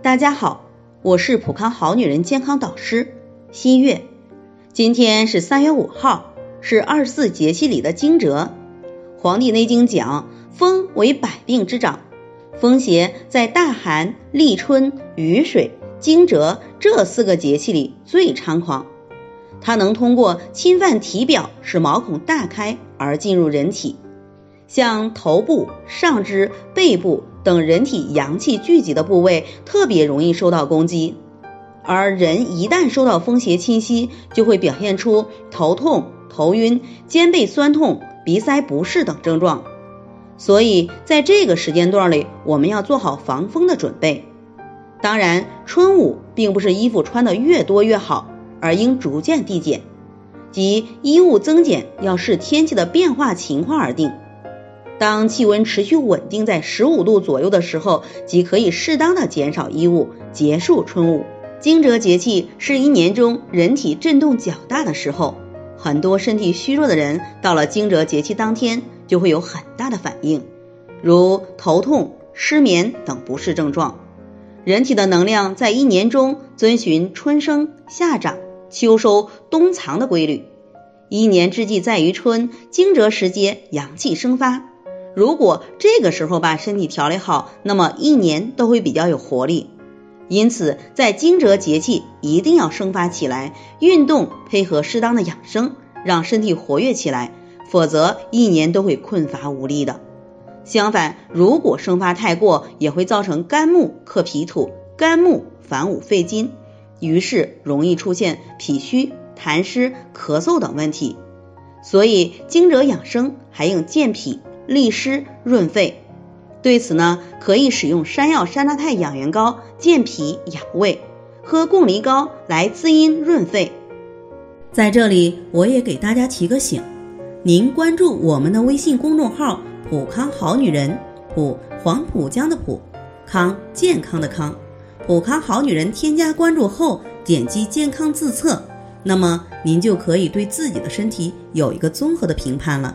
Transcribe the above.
大家好，我是普康好女人健康导师新月。今天是三月五号，是二十四节气里的惊蛰。黄帝内经讲，风为百病之长，风邪在大寒、立春、雨水、惊蛰这四个节气里最猖狂。它能通过侵犯体表，使毛孔大开而进入人体，像头部、上肢、背部。等人体阳气聚集的部位特别容易受到攻击，而人一旦受到风邪侵袭，就会表现出头痛、头晕、肩背酸痛、鼻塞不适等症状。所以在这个时间段里，我们要做好防风的准备。当然，春捂并不是衣服穿的越多越好，而应逐渐递减，即衣物增减要视天气的变化情况而定。当气温持续稳定在十五度左右的时候，即可以适当的减少衣物，结束春捂。惊蛰节气是一年中人体震动较大的时候，很多身体虚弱的人到了惊蛰节气当天就会有很大的反应，如头痛、失眠等不适症状。人体的能量在一年中遵循春生、夏长、秋收、冬藏的规律，一年之计在于春，惊蛰时节阳气生发。如果这个时候把身体调理好，那么一年都会比较有活力。因此，在惊蛰节气一定要生发起来，运动配合适当的养生，让身体活跃起来，否则一年都会困乏无力的。相反，如果生发太过，也会造成肝木克脾土，肝木反五肺金，于是容易出现脾虚、痰湿、咳嗽等问题。所以，惊蛰养生还应健脾。利湿润肺，对此呢，可以使用山药山楂肽养元膏健脾养胃，喝贡梨膏来滋阴润肺。在这里，我也给大家提个醒：您关注我们的微信公众号“普康好女人”，普黄浦江的普康健康的康，普康好女人添加关注后，点击健康自测，那么您就可以对自己的身体有一个综合的评判了。